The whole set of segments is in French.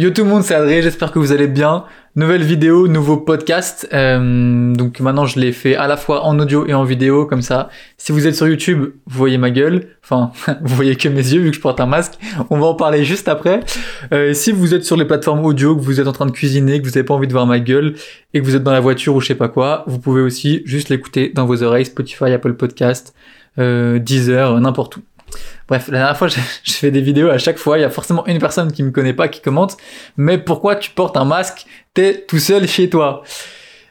Yo tout le monde, c'est Adrien, j'espère que vous allez bien. Nouvelle vidéo, nouveau podcast. Euh, donc maintenant je l'ai fait à la fois en audio et en vidéo, comme ça. Si vous êtes sur YouTube, vous voyez ma gueule. Enfin, vous voyez que mes yeux vu que je porte un masque. On va en parler juste après. Euh, si vous êtes sur les plateformes audio, que vous êtes en train de cuisiner, que vous n'avez pas envie de voir ma gueule, et que vous êtes dans la voiture ou je sais pas quoi, vous pouvez aussi juste l'écouter dans vos oreilles, Spotify, Apple Podcast, euh, Deezer, n'importe où. Bref, la dernière fois, je, fais des vidéos, à chaque fois, il y a forcément une personne qui me connaît pas qui commente, mais pourquoi tu portes un masque? T'es tout seul chez toi.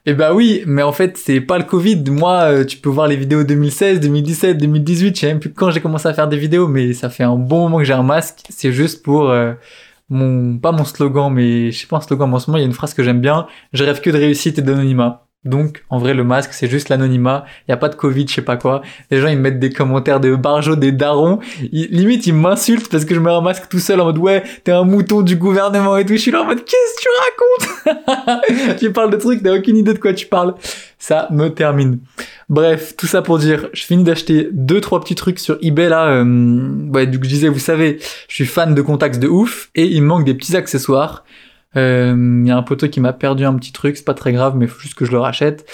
Eh bah oui, mais en fait, c'est pas le Covid. Moi, euh, tu peux voir les vidéos 2016, 2017, 2018, je sais même plus quand j'ai commencé à faire des vidéos, mais ça fait un bon moment que j'ai un masque. C'est juste pour euh, mon, pas mon slogan, mais je sais pas un slogan, mais en ce moment, il y a une phrase que j'aime bien. Je rêve que de réussite et d'anonymat. Donc, en vrai, le masque, c'est juste l'anonymat. Il n'y a pas de Covid, je sais pas quoi. Les gens, ils mettent des commentaires de barjo, des darons. limite, ils m'insultent parce que je mets un masque tout seul en mode, ouais, t'es un mouton du gouvernement et tout. Je suis là en mode, qu'est-ce que tu racontes? tu parles de trucs, t'as aucune idée de quoi tu parles. Ça me termine. Bref, tout ça pour dire, je finis d'acheter deux, trois petits trucs sur eBay là. Euh, du coup, je disais, vous savez, je suis fan de contacts de ouf et il me manque des petits accessoires. Il euh, y a un poteau qui m'a perdu un petit truc, c'est pas très grave, mais faut juste que je le rachète.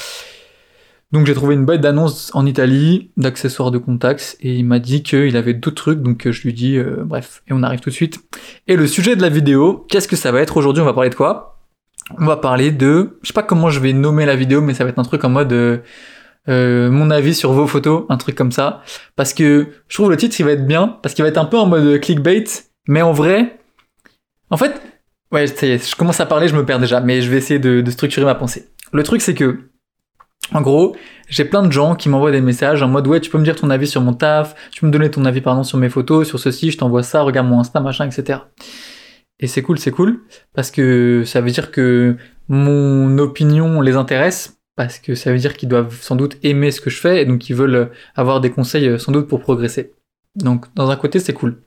Donc j'ai trouvé une boîte d'annonces en Italie d'accessoires de contacts et il m'a dit qu'il avait d'autres trucs, donc je lui dis euh, bref, et on arrive tout de suite. Et le sujet de la vidéo, qu'est-ce que ça va être aujourd'hui? On va parler de quoi? On va parler de, je sais pas comment je vais nommer la vidéo, mais ça va être un truc en mode euh, mon avis sur vos photos, un truc comme ça, parce que je trouve le titre il va être bien, parce qu'il va être un peu en mode clickbait, mais en vrai, en fait, Ouais, je commence à parler, je me perds déjà, mais je vais essayer de, structurer ma pensée. Le truc, c'est que, en gros, j'ai plein de gens qui m'envoient des messages en mode ouais, tu peux me dire ton avis sur mon taf, tu peux me donner ton avis pardon sur mes photos, sur ceci, je t'envoie ça, regarde mon Insta, machin, etc. Et c'est cool, c'est cool, parce que ça veut dire que mon opinion les intéresse, parce que ça veut dire qu'ils doivent sans doute aimer ce que je fais, et donc ils veulent avoir des conseils sans doute pour progresser. Donc dans un côté, c'est cool.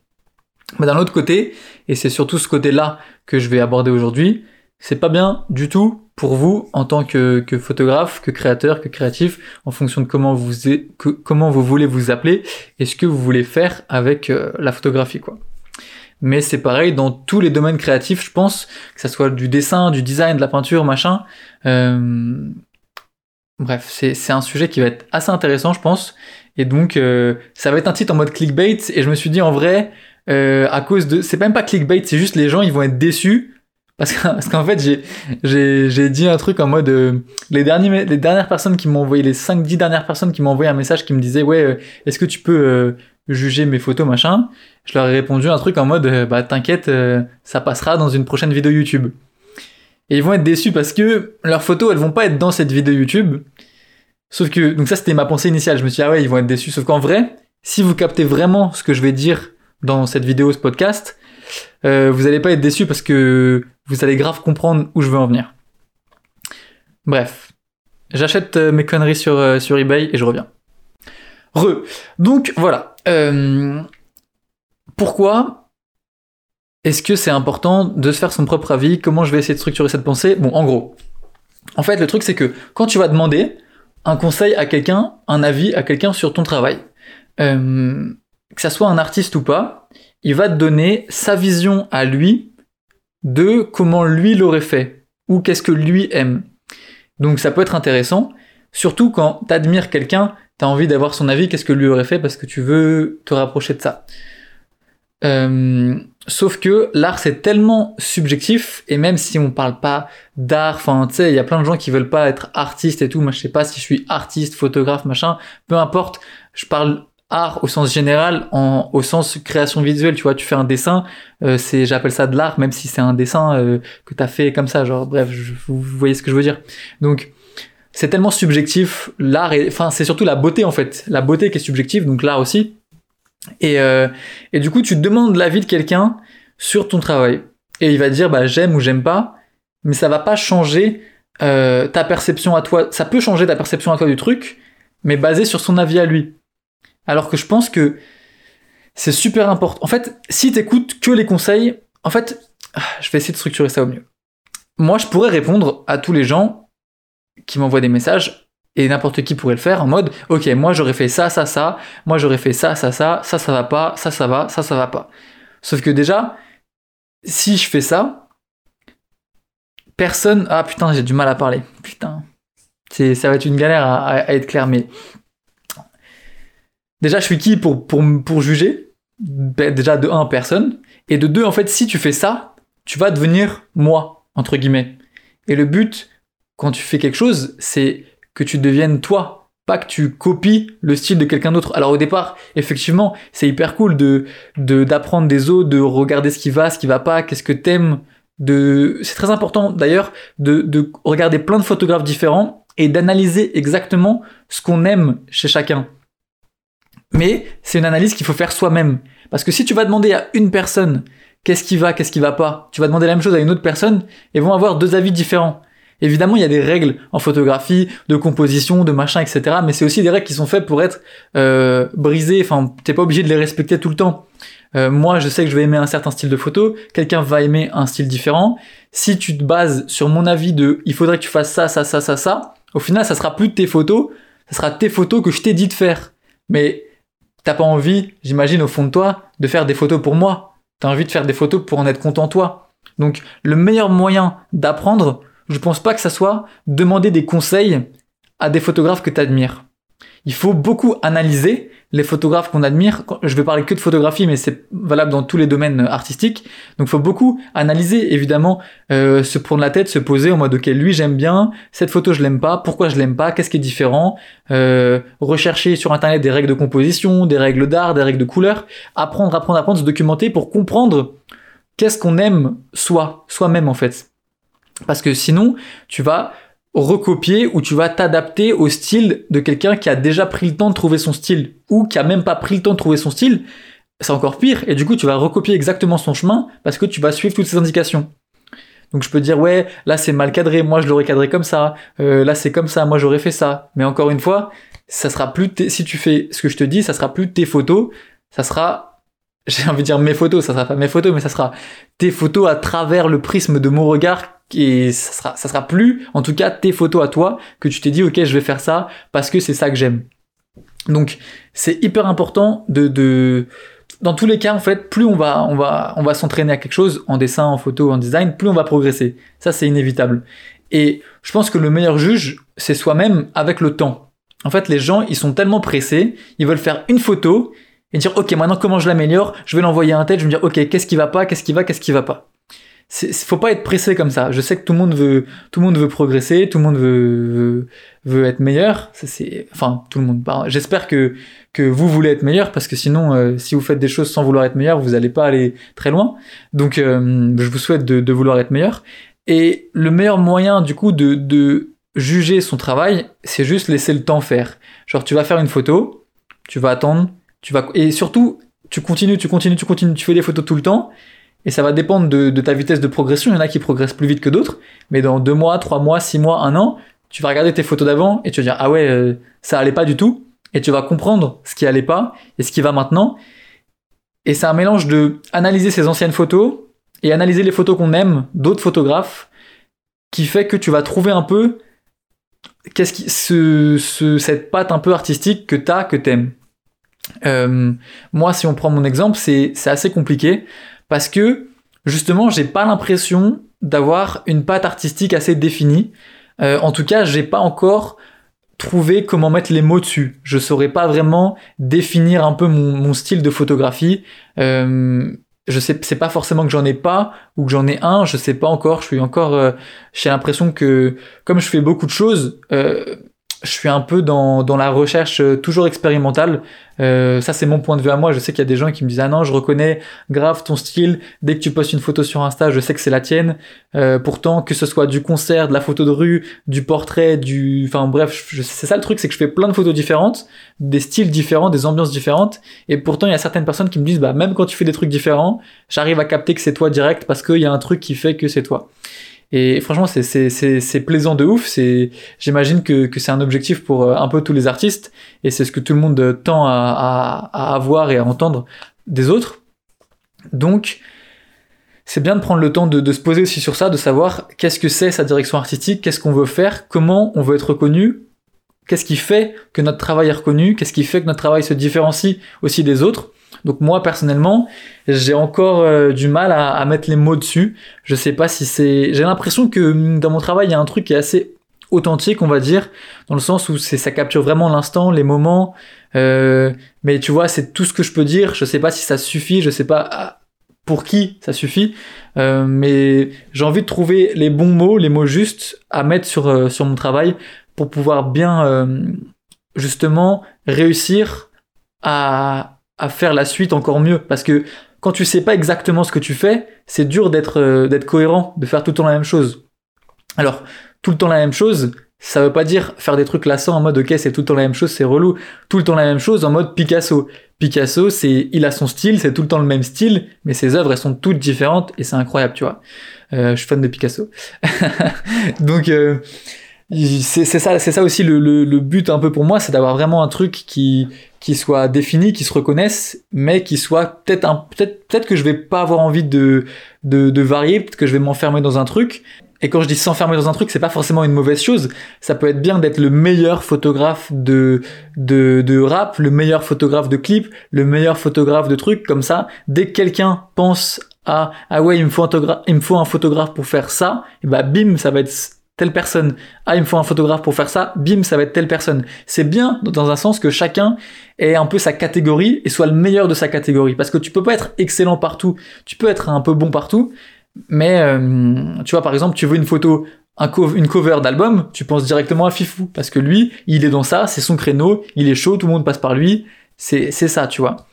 Mais d'un autre côté, et c'est surtout ce côté-là que je vais aborder aujourd'hui, c'est pas bien du tout pour vous en tant que, photographe, que créateur, que créatif, en fonction de comment vous, comment vous voulez vous appeler et ce que vous voulez faire avec euh, la photographie, quoi. Mais c'est pareil dans tous les domaines créatifs, je pense, que ça soit du dessin, du design, de la peinture, machin. Euh, bref, c'est un sujet qui va être assez intéressant, je pense. Et donc, euh, ça va être un titre en mode clickbait. Et je me suis dit, en vrai, euh, à cause de. C'est même pas clickbait, c'est juste les gens ils vont être déçus. Parce qu'en fait, j'ai, j'ai, j'ai dit un truc en mode. Euh, les, derniers, les dernières personnes qui m'ont envoyé, les 5-10 dernières personnes qui m'ont envoyé un message qui me disaient Ouais, euh, est-ce que tu peux juger mes photos, machin? Je leur ai répondu un truc en mode Bah t'inquiète, ça passera dans une prochaine vidéo YouTube. Et ils vont être déçus parce que leurs photos, elles vont pas être dans cette vidéo YouTube. Sauf que. Donc ça, c'était ma pensée initiale. Je me suis dit Ah ouais, ils vont être déçus. Sauf qu'en vrai, si vous captez vraiment ce que je vais dire dans cette vidéo, ce podcast, euh, vous n'allez pas être déçu parce que vous allez grave comprendre où je veux en venir. Bref, j'achète euh, mes conneries sur, euh, sur eBay et je reviens. Re. Donc voilà. pourquoi est-ce que c'est important de se faire son propre avis? Comment je vais essayer de structurer cette pensée? Bon, en gros. En fait, le truc c'est que quand tu vas demander un conseil à quelqu'un, un avis à quelqu'un sur ton travail, que ça soit un artiste ou pas, il va te donner sa vision à lui de comment lui l'aurait fait ou qu'est-ce que lui aime. Donc ça peut être intéressant, surtout quand t'admires quelqu'un, t'as envie d'avoir son avis, qu'est-ce que lui aurait fait parce que tu veux te rapprocher de ça. Euh, sauf que l'art c'est tellement subjectif et même si on parle pas d'art, enfin tu sais, il y a plein de gens qui veulent pas être artistes et tout. Moi je sais pas si je suis artiste, photographe, machin, peu importe. Je parle art au sens général, en, au sens création visuelle, tu vois, tu fais un dessin, euh, c'est, j'appelle ça de l'art, même si c'est un dessin euh, que t'as fait comme ça, genre, bref, vous, voyez ce que je veux dire. Donc, c'est tellement subjectif, l'art, enfin, c'est surtout la beauté en fait, la beauté qui est subjective, donc l'art aussi. Et, euh, et du coup, tu demandes l'avis de quelqu'un sur ton travail, et il va dire, bah, j'aime ou j'aime pas, mais ça va pas changer euh, ta perception à toi, ça peut changer ta perception à toi du truc, mais basé sur son avis à lui. Alors que je pense que c'est super important. En fait, si t'écoutes que les conseils, en fait, ah, je vais essayer de structurer ça au mieux. Moi, je pourrais répondre à tous les gens qui m'envoient des messages et n'importe qui pourrait le faire en mode ok moi j'aurais fait ça ça ça moi j'aurais fait ça ça ça ça ça va pas ça ça va ça ça va pas sauf que déjà si je fais ça personne. Ah putain, j'ai du mal à parler. Putain. C'est, ça va être une galère à, à être clair, mais. Déjà, je suis qui pour, pour, pour juger? Ben, Déjà, de un, personne. Et de deux, en fait, si tu fais ça, tu vas devenir moi, entre guillemets. Et le but, quand tu fais quelque chose, c'est que tu deviennes toi, pas que tu copies le style de quelqu'un d'autre. Alors au départ, effectivement, c'est hyper cool de d'apprendre des autres, de regarder ce qui va, ce qui va pas, qu'est-ce que t'aimes. De, c'est très important d'ailleurs de, de regarder plein de photographes différents et d'analyser exactement ce qu'on aime chez chacun. Mais c'est une analyse qu'il faut faire soi-même. Parce que si tu vas demander à une personne qu'est-ce qui va, qu'est-ce qui va pas, tu vas demander la même chose à une autre personne et vont avoir deux avis différents. Évidemment, il y a des règles en photographie, de composition, de machin, etc. Mais c'est aussi des règles qui sont faites pour être euh, brisées. Enfin, t'es pas obligé de les respecter tout le temps. Euh, moi, je sais que je vais aimer un certain style de photo. Quelqu'un va aimer un style différent. Si tu te bases sur mon avis de, il faudrait que tu fasses ça, ça, ça, ça, ça. Au final, ça sera plus tes photos. Ça sera tes photos que je t'ai dit de faire. Mais t'as pas envie, j'imagine au fond de toi, de faire des photos pour moi. T'as envie de faire des photos pour en être content toi. Donc, le meilleur moyen d'apprendre, je pense pas que ça soit demander des conseils à des photographes que tu admires. Il faut beaucoup analyser les photographes qu'on admire. Je vais parler que de photographie, mais c'est valable dans tous les domaines artistiques. Donc, faut beaucoup analyser, évidemment, euh, se prendre la tête, se poser en mode ok, lui j'aime bien, cette photo je l'aime pas, pourquoi je l'aime pas, qu'est-ce qui est différent, euh, rechercher sur internet des règles de composition, des règles d'art, des règles de couleur, apprendre, apprendre, apprendre, se documenter pour comprendre qu'est-ce qu'on aime soi, soi-même en fait. Parce que sinon, tu vas recopier ou tu vas t'adapter au style de quelqu'un qui a déjà pris le temps de trouver son style ou qui a même pas pris le temps de trouver son style. C'est encore pire et du coup tu vas recopier exactement son chemin parce que tu vas suivre toutes ses indications. Donc je peux dire ouais là c'est mal cadré, moi je l'aurais cadré comme ça, euh, là c'est comme ça, moi j'aurais fait ça. Mais encore une fois, ça sera plus si tu fais ce que je te dis, ça sera plus tes photos, ça sera j'ai envie de dire mes photos, ça sera pas mes photos, mais ça sera tes photos à travers le prisme de mon regard et ça sera, ça sera plus, en tout cas, tes photos à toi que tu t'es dit, ok, je vais faire ça parce que c'est ça que j'aime. Donc, c'est hyper important de, de, dans tous les cas, en fait, plus on va, on va, on va s'entraîner à quelque chose, en dessin, en photo, en design, plus on va progresser. Ça, c'est inévitable. Et je pense que le meilleur juge, c'est soi-même avec le temps. En fait, les gens, ils sont tellement pressés, ils veulent faire une photo et dire, ok, maintenant comment je l'améliore? Je vais l'envoyer à un tel, je vais me dire, ok, qu'est-ce qui va pas, qu'est-ce qui va, qu'est-ce qui va pas? Faut pas être pressé comme ça. Je sais que tout le monde veut, tout le monde veut progresser, tout le monde veut, veut, être meilleur. C'est, enfin, tout le monde. J'espère que, que vous voulez être meilleur parce que sinon, euh, si vous faites des choses sans vouloir être meilleur, vous n'allez pas aller très loin. Donc, euh, je vous souhaite de, de, vouloir être meilleur. Et le meilleur moyen, du coup, de, de juger son travail, c'est juste laisser le temps faire. Genre, tu vas faire une photo, tu vas attendre, tu vas, et surtout, tu continues, tu continues, tu continues, tu fais des photos tout le temps et ça va dépendre de, ta vitesse de progression. Il y en a qui progressent plus vite que d'autres. Mais dans deux mois, trois mois, six mois, un an, tu vas regarder tes photos d'avant et tu vas dire, ah ouais, euh, ça allait pas du tout. Et tu vas comprendre ce qui allait pas et ce qui va maintenant. Et c'est un mélange de analyser ces anciennes photos et analyser les photos qu'on aime d'autres photographes qui fait que tu vas trouver un peu qu'est-ce qui, ce, cette patte un peu artistique que t'as, que t'aimes. Euh, moi, si on prend mon exemple, c'est assez compliqué parce que justement, j'ai pas l'impression d'avoir une patte artistique assez définie. Euh, en tout cas, j'ai pas encore trouvé comment mettre les mots dessus. Je saurais pas vraiment définir un peu mon, style de photographie. Euh, je sais, c'est pas forcément que j'en ai pas ou que j'en ai un, je sais pas encore. Je suis encore, euh, j'ai l'impression que comme je fais beaucoup de choses, euh, je suis un peu dans, dans la recherche euh, toujours expérimentale. Euh, ça, c'est mon point de vue à moi. Je sais qu'il y a des gens qui me disent Ah non, je reconnais grave ton style. Dès que tu postes une photo sur Insta, je sais que c'est la tienne. Euh, pourtant, que ce soit du concert, de la photo de rue, du portrait, du. Enfin bref, c'est ça le truc, c'est que je fais plein de photos différentes, des styles différents, des ambiances différentes. Et pourtant, il y a certaines personnes qui me disent Bah, même quand tu fais des trucs différents, j'arrive à capter que c'est toi direct parce qu'il y a un truc qui fait que c'est toi. Et franchement, c'est plaisant de ouf. C'est, j'imagine que, que c'est un objectif pour euh, un peu tous les artistes, et c'est ce que tout le monde tend à, à, à avoir et à entendre des autres. Donc, c'est bien de prendre le temps de, de, se poser aussi sur ça, de savoir qu'est-ce que c'est sa direction artistique, qu'est-ce qu'on veut faire, comment on veut être reconnu, qu'est-ce qui fait que notre travail est reconnu, qu'est-ce qui fait que notre travail se différencie aussi des autres. Donc moi personnellement, j'ai encore euh, du mal à, mettre les mots dessus. Je sais pas si c'est. J'ai l'impression que hum, dans mon travail, il y a un truc qui est assez authentique, on va dire, dans le sens où c'est ça capture vraiment l'instant, les moments. Euh, mais tu vois, c'est tout ce que je peux dire. Je sais pas si ça suffit. Je sais pas ah, pour qui ça suffit. Euh, mais j'ai envie de trouver les bons mots, les mots justes à mettre sur sur mon travail pour pouvoir bien justement réussir à à faire la suite encore mieux parce que quand tu sais pas exactement ce que tu fais, c'est dur d'être euh, d'être cohérent, de faire tout le temps la même chose. Alors, tout le temps la même chose, ça veut pas dire faire des trucs lassants en mode ok c'est tout le temps la même chose, c'est relou. Tout le temps la même chose en mode Picasso. Picasso, c'est il a son style, c'est tout le temps le même style, mais ses œuvres elles sont toutes différentes et c'est incroyable, tu vois. Euh, je suis fan de Picasso. Donc euh, c'est ça, c'est ça aussi le, le, but un peu pour moi, c'est d'avoir vraiment un truc qui qui soit défini, qui se reconnaisse, mais qui soit peut-être un peut-être peut-être que je vais pas avoir envie de de, de varier, peut-être que je vais m'enfermer dans un truc, et quand je dis s'enfermer dans un truc, c'est pas forcément une mauvaise chose. Ça peut être bien d'être le meilleur photographe de, de, de rap, le meilleur photographe de clip, le meilleur photographe de trucs comme ça. Dès que quelqu'un pense à, ah ouais, il me faut un, il me faut un photographe pour faire ça, et bah bim, ça va être telle personne. Ah, il me faut un photographe pour faire ça, bim, ça va être telle personne. C'est bien dans un sens que chacun ait un peu sa catégorie et soit le meilleur de sa catégorie. Parce que tu peux pas être excellent partout, tu peux être un peu bon partout, mais euh, tu vois, par exemple, tu veux une photo, un une cover d'album, tu penses directement à Fifou parce que lui, il est dans ça, c'est son créneau, il est chaud, tout le monde passe par lui, c'est c'est ça, tu vois.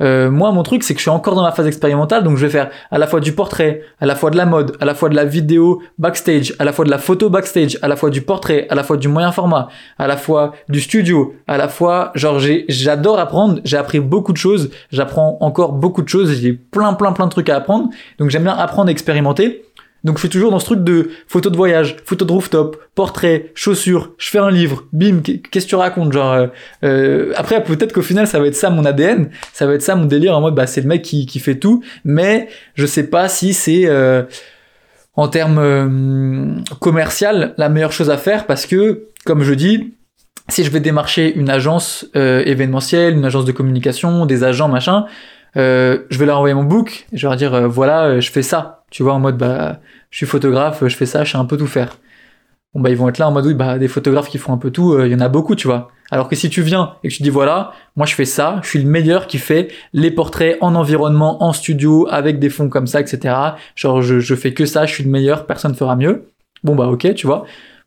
Euh, moi, mon truc, c'est que je suis encore dans ma phase expérimentale, donc je vais faire à la fois du portrait, à la fois de la mode, à la fois de la vidéo backstage, à la fois de la photo backstage, à la fois du portrait, à la fois du moyen format, à la fois du studio, à la fois, genre, j'adore apprendre, j'ai appris beaucoup de choses, j'apprends encore beaucoup de choses, j'ai plein, plein, plein de trucs à apprendre, donc j'aime bien apprendre expérimenter. Donc je suis toujours dans ce truc de photo de voyage, photo de rooftop, portrait, chaussures, je fais un livre, bim, qu'est-ce que tu racontes genre euh, euh, après peut-être qu'au final ça va être ça mon ADN, ça va être ça mon délire en mode bah c'est le mec qui, fait tout, mais je sais pas si c'est euh, en termes commercial la meilleure chose à faire parce que comme je dis si je vais démarcher une agence événementielle, une agence de communication, des agents machin, je vais leur envoyer mon book, je vais leur dire voilà je fais ça tu vois, en mode, bah, je suis photographe, je fais ça, je sais un peu tout faire. Bon, bah, ils vont être là en mode, oui, bah, des photographes qui font un peu tout, euh, il y en a beaucoup, tu vois. Alors que si tu viens et que tu dis, voilà, moi, je fais ça, je suis le meilleur qui fait les portraits en environnement, en studio, avec des fonds comme ça, etc. Genre, je, fais que ça, je suis le meilleur, personne ne fera mieux. Bon, bah, ok, tu vois.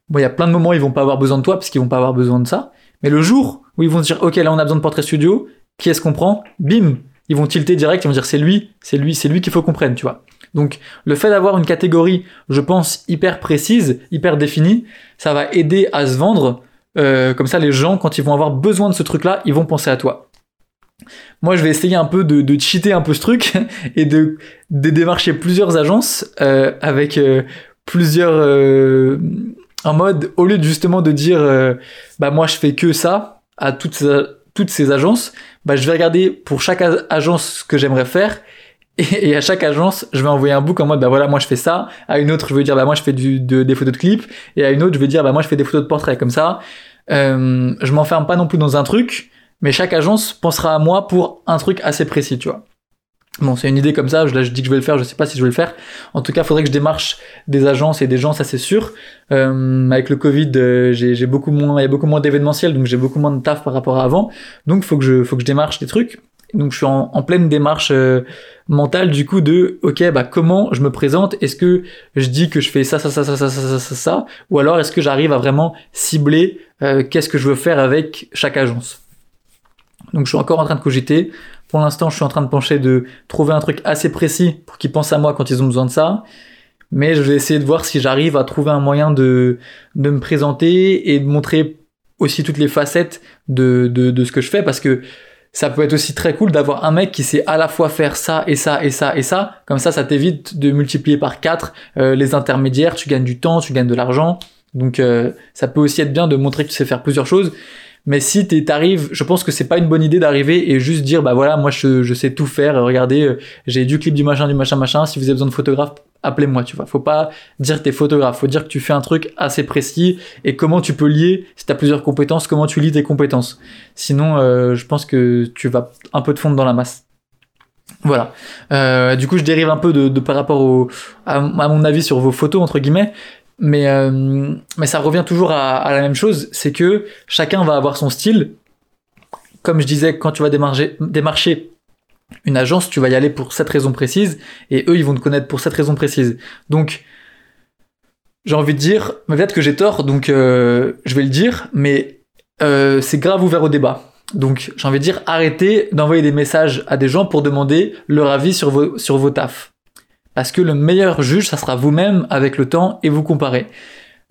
Bon, il y a plein de moments ils vont pas avoir besoin de toi parce qu'ils vont pas avoir besoin de ça. Mais le jour où ils vont se dire, ok, là, on a besoin de portrait studio, qui est-ce qu'on prend? Bim! Ils vont tilter direct, ils vont dire, c'est lui, c'est lui, c'est lui qu'il faut qu'on prenne, tu vois. Donc le fait d'avoir une catégorie, je pense, hyper précise, hyper définie, ça va aider à se vendre. Euh, comme ça, les gens, quand ils vont avoir besoin de ce truc-là, ils vont penser à toi. Moi, je vais essayer un peu de, cheater un peu ce truc et de, démarcher plusieurs agences euh, avec euh, plusieurs en mode au lieu justement de dire bah moi je fais que ça à toutes ces agences, bah je vais regarder pour chaque agence ce que j'aimerais faire et, à chaque agence, je vais envoyer un book en mode, bah voilà, moi je fais ça. À une autre, je vais dire, bah moi je fais du, de, des photos de clips. Et à une autre, je vais dire, bah moi je fais des photos de portraits. Comme ça, euh, je m'enferme pas non plus dans un truc, mais chaque agence pensera à moi pour un truc assez précis, tu vois. Bon, c'est une idée comme ça, là je dis que je vais le faire, je sais pas si je vais le faire. En tout cas, faudrait que je démarche des agences et des gens, ça c'est sûr. Euh, avec le Covid, euh, j'ai beaucoup moins, il y a beaucoup moins d'événementiels, donc j'ai beaucoup moins de taf par rapport à avant. Donc faut que je, faut que je démarche des trucs. Donc je suis en, pleine démarche euh, mentale du coup de ok bah comment je me présente? Est-ce que je dis que je fais ça ça ça ça ça ça ça ça, ou alors est-ce que j'arrive à vraiment cibler euh, qu'est-ce que je veux faire avec chaque agence? Donc je suis encore en train de cogiter. Pour l'instant je suis en train de pencher de trouver un truc assez précis pour qu'ils pensent à moi quand ils ont besoin de ça. Mais je vais essayer de voir si j'arrive à trouver un moyen de, de me présenter et de montrer aussi toutes les facettes de, de, ce que je fais parce que ça peut être aussi très cool d'avoir un mec qui sait à la fois faire ça et ça et ça et ça. Comme ça, ça t'évite de multiplier par 4 euh, les intermédiaires, tu gagnes du temps, tu gagnes de l'argent. Donc euh, ça peut aussi être bien de montrer que tu sais faire plusieurs choses. Mais si t'arrives, je pense que c'est pas une bonne idée d'arriver et juste dire bah voilà moi je, sais tout faire. Regardez, euh, j'ai du clip du machin du machin machin. Si vous avez besoin de photographe, appelez-moi. Tu vois, faut pas dire t'es photographe. Faut dire que tu fais un truc assez précis et comment tu peux lier si t'as plusieurs compétences, comment tu lis tes compétences. Sinon, euh, je pense que tu vas un peu te fondre dans la masse. Voilà. Euh, du coup, je dérive un peu de, par rapport à, mon avis sur vos photos entre guillemets, mais euh, mais ça revient toujours à, la même chose, c'est que chacun va avoir son style. Comme je disais, quand tu vas démarcher, démarcher une agence, tu vas y aller pour cette raison précise, et eux, ils vont te connaître pour cette raison précise. Donc, j'ai envie de dire, mais peut-être que j'ai tort, donc euh, je vais le dire, mais euh, c'est grave ouvert au débat. Donc j'ai envie de dire, arrêtez d'envoyer des messages à des gens pour demander leur avis sur vos, sur vos tafs. Parce que le meilleur juge, ça sera vous-même avec le temps et vous comparer.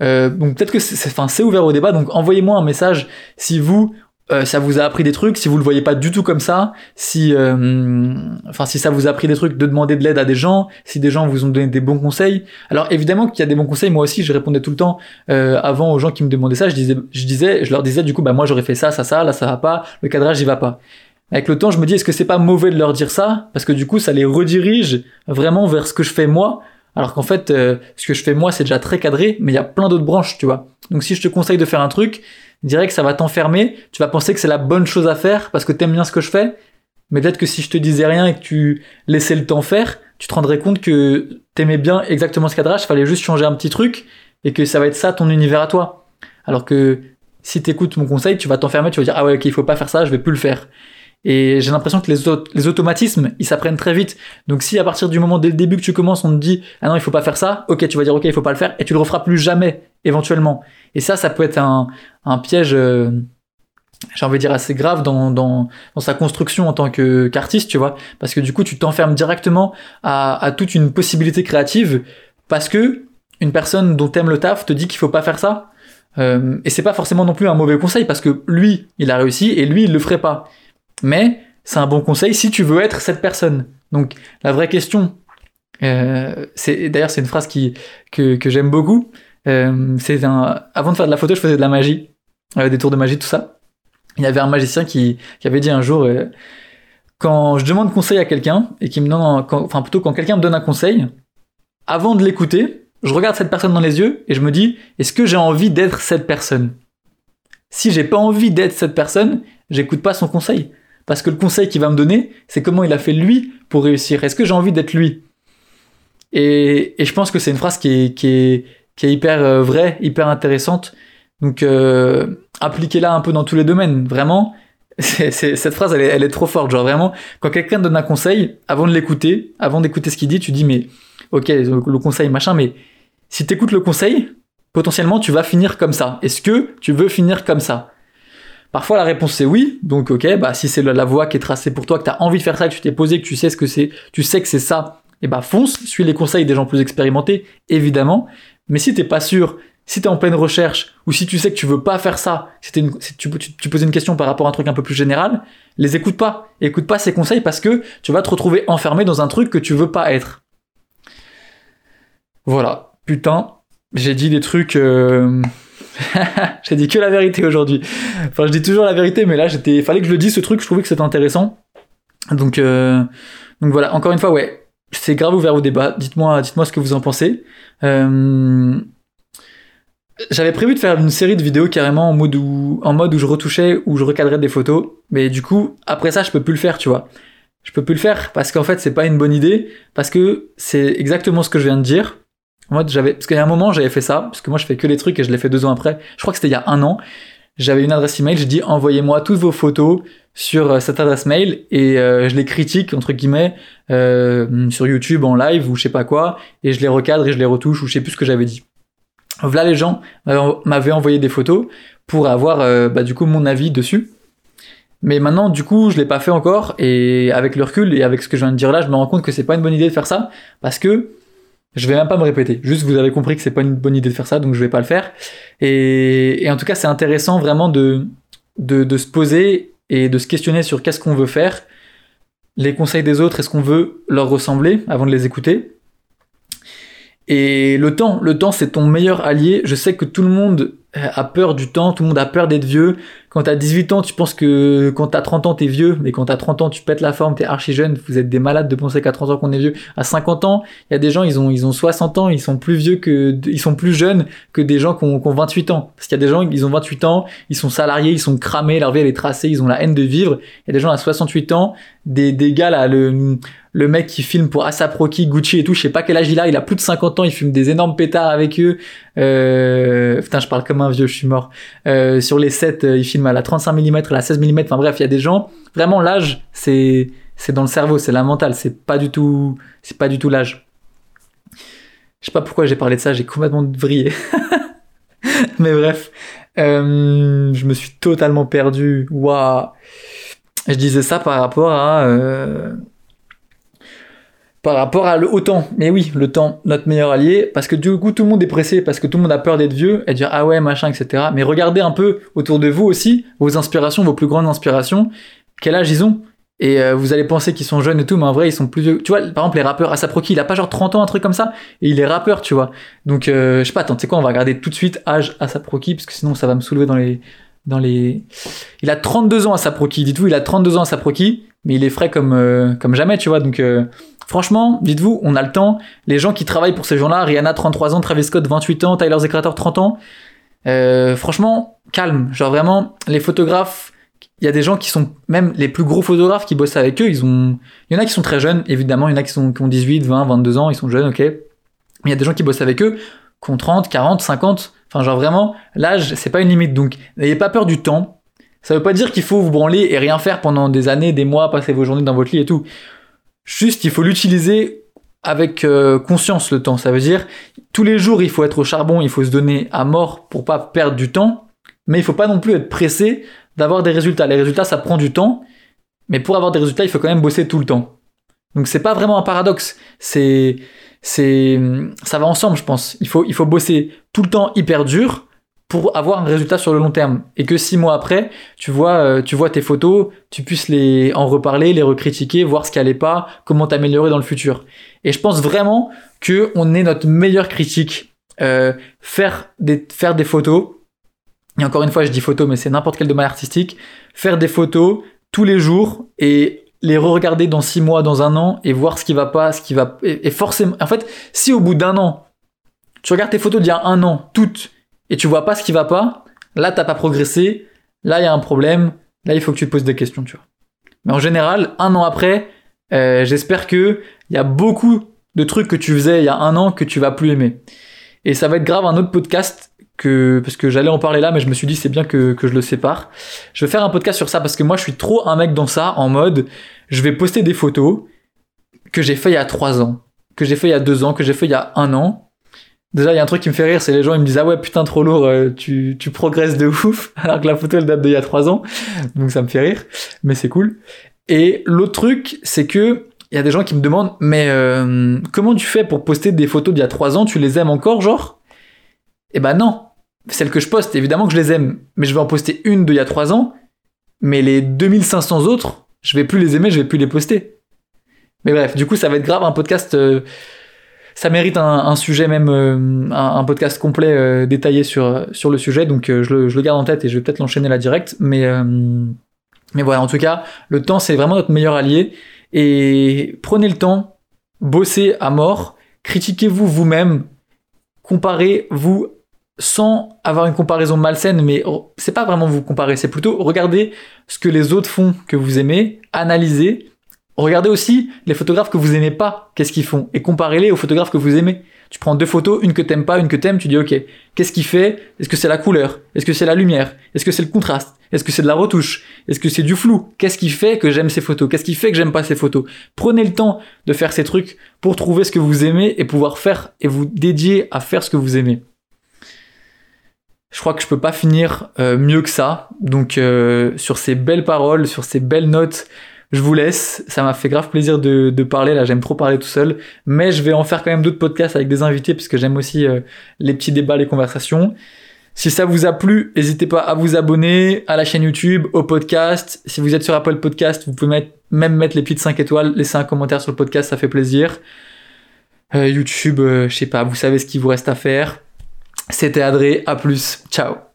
Euh, donc peut-être que c'est, enfin, ouvert au débat, donc envoyez-moi un message si vous, euh, ça vous a appris des trucs, si vous le voyez pas du tout comme ça, si, euh, enfin, si ça vous a appris des trucs de demander de l'aide à des gens, si des gens vous ont donné des bons conseils. Alors évidemment qu'il y a des bons conseils. Moi aussi, je répondais tout le temps euh, avant aux gens qui me demandaient ça. Je disais, je disais, je leur disais du coup, bah moi j'aurais fait ça, ça, ça, là ça va pas, le cadrage il va pas. Avec le temps, je me dis, est-ce que c'est pas mauvais de leur dire ça? Parce que du coup, ça les redirige vraiment vers ce que je fais moi. Alors qu'en fait, euh, ce que je fais moi, c'est déjà très cadré, mais il y a plein d'autres branches, tu vois. Donc si je te conseille de faire un truc, dirais que ça va t'enfermer, tu vas penser que c'est la bonne chose à faire parce que t'aimes bien ce que je fais, mais peut-être que si je te disais rien et que tu laissais le temps faire, tu te rendrais compte que t'aimais bien exactement ce cadrage, fallait juste changer un petit truc et que ça va être ça ton univers à toi. Alors que si t'écoutes mon conseil, tu vas t'enfermer, tu vas dire ah ouais ok il faut pas faire ça, je vais plus le faire. Et j'ai l'impression que les, automatismes, ils s'apprennent très vite. Donc si à partir du moment dès le début que tu commences, on te dit ah non il faut pas faire ça, ok tu vas dire ok il faut pas le faire et tu le referas plus jamais éventuellement. Et ça, ça peut être un, un piège, euh, j'ai envie de dire assez grave dans, dans, dans sa construction en tant que qu'artiste, tu vois, parce que du coup tu t'enfermes directement à, à toute une possibilité créative parce que une personne dont t'aimes le taf te dit qu'il faut pas faire ça. Euh, et c'est pas forcément non plus un mauvais conseil parce que lui, il a réussi et lui, il le ferait pas. Mais c'est un bon conseil si tu veux être cette personne. Donc la vraie question, euh, c'est d'ailleurs c'est une phrase qui que, j'aime beaucoup. Euh, c'est avant de faire de la photo, je faisais de la magie, euh, des tours de magie, tout ça. Il y avait un magicien qui, qui avait dit un jour euh, quand je demande conseil à quelqu'un et qui me enfin plutôt quand quelqu'un me donne un conseil, avant de l'écouter, je regarde cette personne dans les yeux et je me dis est-ce que j'ai envie d'être cette personne? Si j'ai pas envie d'être cette personne, j'écoute pas son conseil. Parce que le conseil qu'il va me donner, c'est comment il a fait lui pour réussir. Est-ce que j'ai envie d'être lui? Et, et, je pense que c'est une phrase qui est, qui est, hyper euh, vraie, hyper intéressante. Donc euh, appliquez-la un peu dans tous les domaines. Vraiment, cette phrase, elle est, elle est, trop forte. Genre vraiment, quand quelqu'un donne un conseil, avant de l'écouter, avant d'écouter ce qu'il dit, tu dis mais ok, le conseil machin, mais si tu écoutes le conseil, potentiellement tu vas finir comme ça. Est-ce que tu veux finir comme ça? Parfois la réponse c'est oui, donc ok, bah si c'est la voie qui est tracée pour toi, que tu as envie de faire ça, que tu t'es posé, que tu sais ce que c'est, tu sais que c'est ça, et bah fonce, suis les conseils des gens plus expérimentés, évidemment. Mais si t'es pas sûr, si t'es en pleine recherche, ou si tu sais que tu veux pas faire ça, si, tu, posais une question par rapport à un truc un peu plus général, les écoute pas. Écoute pas ces conseils parce que tu vas te retrouver enfermé dans un truc que tu veux pas être. Voilà. Putain, j'ai dit des trucs. Euh... j'ai dit que la vérité aujourd'hui. Enfin, je dis toujours la vérité, mais là, j'étais, fallait que je le dise ce truc. Je trouvais que c'était intéressant. Donc, euh... donc voilà. Encore une fois, ouais, c'est grave ouvert au débat. Dites-moi, dites-moi ce que vous en pensez. Euh... J'avais prévu de faire une série de vidéos carrément en mode où, en mode où je retouchais, où je recadrais des photos, mais du coup, après ça, je peux plus le faire, tu vois. Je peux plus le faire parce qu'en fait, c'est pas une bonne idée, parce que c'est exactement ce que je viens de dire. Mode, j'avais, parce qu'il y a un moment, j'avais fait ça, parce que moi, je fais que les trucs et je l'ai fait deux ans après. Je crois que c'était il y a un an. J'avais une adresse email, j'ai dit envoyez-moi toutes vos photos sur euh, cette adresse mail et euh, je les critique entre guillemets euh, sur YouTube en live ou je sais pas quoi et je les recadre et je les retouche ou je sais plus ce que j'avais dit. Voilà les gens m'avaient envoyé des photos pour avoir bah, du coup mon avis dessus. Mais maintenant du coup je l'ai pas fait encore et avec le recul et avec ce que je viens de dire là je me rends compte que c'est pas une bonne idée de faire ça parce que je vais même pas me répéter. Juste, vous avez compris que c'est pas une bonne idée de faire ça, donc je vais pas le faire. Et, en tout cas, c'est intéressant vraiment de, de, se poser et de se questionner sur qu'est-ce qu'on veut faire, les conseils des autres, est-ce qu'on veut leur ressembler avant de les écouter. Et le temps, le temps, c'est ton meilleur allié. Je sais que tout le monde a peur du temps, tout le monde a peur d'être vieux. Quand t'as 18 ans, tu penses que quand t'as 30 ans, t'es vieux, mais quand t'as 30 ans, tu pètes la forme, t'es archi jeune, vous êtes des malades de penser qu'à 30 ans qu'on est vieux. À 50 ans, il y a des gens, ils ont, ils ont 60 ans, ils sont plus vieux que, ils sont plus jeunes que des gens qui ont, qui ont 28 ans. Parce qu'il y a des gens, ils ont 28 ans, ils sont salariés, ils sont cramés, leur vie elle est tracée, ils ont la haine de vivre. Il y a des gens à 68 ans, des, des gars là, le, le mec qui filme pour Asap Rocky, Gucci et tout, je sais pas quel âge il a, il a plus de 50 ans, il fume des énormes pétards avec eux. Euh, putain, je parle comme un vieux, je suis mort. Euh, sur les 7, euh, il filme à la 35 mm, à la 16 mm, enfin bref, il y a des gens, vraiment l'âge, c'est c'est dans le cerveau, c'est la mentale, c'est pas du tout c'est pas du tout l'âge. Je sais pas pourquoi j'ai parlé de ça, j'ai complètement vrillé. Mais bref, euh, je me suis totalement perdu. Waouh. Je disais ça par rapport à euh, par rapport à le, temps. Mais oui, le temps, notre meilleur allié, parce que du coup tout le monde est pressé, parce que tout le monde a peur d'être vieux et dire ah ouais machin etc. Mais regardez un peu autour de vous aussi vos inspirations, vos plus grandes inspirations, quel âge ils ont? Et euh, vous allez penser qu'ils sont jeunes et tout, mais en vrai ils sont plus vieux. Tu vois, par exemple les rappeurs, Asaproki, il a pas genre 30 ans, un truc comme ça, et il est rappeur, tu vois. Donc euh, je sais pas, attends, tu sais quoi, on va regarder tout de suite âge Asaproki, parce que sinon ça va me soulever dans les dans les. Il a 32 ans à Saproki, dites-vous, il a 32 ans à Saproki, mais il est frais comme, euh, comme jamais, tu vois. Donc, euh, franchement, dites-vous, on a le temps. Les gens qui travaillent pour ces gens-là, Rihanna, 33 ans, Travis Scott, 28 ans, Tyler The 30 ans. Euh, franchement, calme. Genre vraiment, les photographes, il y a des gens qui sont, même les plus gros photographes qui bossent avec eux, ils ont. Il y en a qui sont très jeunes, évidemment, il y en a qui, sont, qui ont 18, 20, 22 ans, ils sont jeunes, ok. Mais il y a des gens qui bossent avec eux, qui ont 30, 40, 50. Enfin, genre vraiment, l'âge, c'est pas une limite. Donc, n'ayez pas peur du temps. Ça veut pas dire qu'il faut vous branler et rien faire pendant des années, des mois, passer vos journées dans votre lit et tout. Juste, il faut l'utiliser avec euh, conscience le temps. Ça veut dire, tous les jours, il faut être au charbon, il faut se donner à mort pour pas perdre du temps. Mais il faut pas non plus être pressé d'avoir des résultats. Les résultats, ça prend du temps. Mais pour avoir des résultats, il faut quand même bosser tout le temps. Donc c'est pas vraiment un paradoxe. C'est, c'est, ça va ensemble, je pense. Il faut, il faut bosser tout le temps hyper dur pour avoir un résultat sur le long terme. Et que six mois après tu vois euh, tu vois tes photos tu puisses les en reparler les recritiquer voir ce qui allait pas comment t'améliorer dans le futur. Et je pense vraiment que on est notre meilleur critique euh, faire des faire des photos. Et encore une fois je dis photos mais c'est n'importe quel domaine artistique. Faire des photos tous les jours et les re-regarder dans six mois dans un an et voir ce qui va pas ce qui va et forcément en fait si au bout d'un an tu regardes tes photos d'il y a un an, toutes, et tu vois pas ce qui va pas, là t'as pas progressé, là il y a un problème, là il faut que tu te poses des questions, tu vois. Mais en général, un an après, euh, j'espère que il y a beaucoup de trucs que tu faisais il y a un an que tu vas plus aimer. Et ça va être grave un autre podcast que parce que j'allais en parler là, mais je me suis dit c'est bien que, que je le sépare. Je vais faire un podcast sur ça parce que moi je suis trop un mec dans ça, en mode je vais poster des photos que j'ai fait il y a trois ans, que j'ai fait il y a deux ans, que j'ai fait il y a un an, Déjà, il y a un truc qui me fait rire, c'est les gens ils me disent ah ouais putain trop lourd, euh, tu, progresses de ouf, alors que la photo elle date d'il y a trois ans, donc ça me fait rire, mais c'est cool. Et l'autre truc, c'est que il y a des gens qui me demandent mais euh, comment tu fais pour poster des photos d'il y a trois ans, tu les aimes encore genre? Eh ben non, celles que je poste, évidemment que je les aime, mais je vais en poster une d'il y a trois ans, mais les 2500 autres, je vais plus les aimer, je vais plus les poster. Mais bref, du coup ça va être grave un podcast. Euh, ça mérite un, sujet même, euh, un, podcast complet euh, détaillé sur, sur le sujet, donc euh, je, le, je, le, garde en tête et je vais peut-être l'enchaîner là direct, mais, mais voilà, en tout cas, le temps c'est vraiment notre meilleur allié, et prenez le temps, bossez à mort, critiquez-vous vous-même, comparez-vous sans avoir une comparaison malsaine, mais c'est pas vraiment vous comparer, c'est plutôt regarder ce que les autres font que vous aimez, analysez, Regardez aussi les photographes que vous aimez pas, qu'est-ce qu'ils font, et comparez-les aux photographes que vous aimez. Tu prends deux photos, une que t'aimes pas, une que t'aimes, tu dis ok, qu'est-ce qu'il fait? Est-ce que c'est la couleur? Est-ce que c'est la lumière? Est-ce que c'est le contraste? Est-ce que c'est de la retouche? Est-ce que c'est du flou? Qu'est-ce qui fait que j'aime ces photos? Qu'est-ce qui fait que j'aime pas ces photos? Prenez le temps de faire ces trucs pour trouver ce que vous aimez et pouvoir faire et vous dédier à faire ce que vous aimez. Je crois que je peux pas finir euh, mieux que ça. Donc euh, sur ces belles paroles, sur ces belles notes, je vous laisse. Ça m'a fait grave plaisir de, parler. Là, j'aime trop parler tout seul. Mais je vais en faire quand même d'autres podcasts avec des invités puisque j'aime aussi euh, les petits débats, les conversations. Si ça vous a plu, n'hésitez pas à vous abonner à la chaîne YouTube, au podcast. Si vous êtes sur Apple Podcast, vous pouvez même mettre les petites 5 étoiles, laisser un commentaire sur le podcast, ça fait plaisir. Euh, YouTube, euh, je sais pas, vous savez ce qu'il vous reste à faire. C'était Adré, à plus, ciao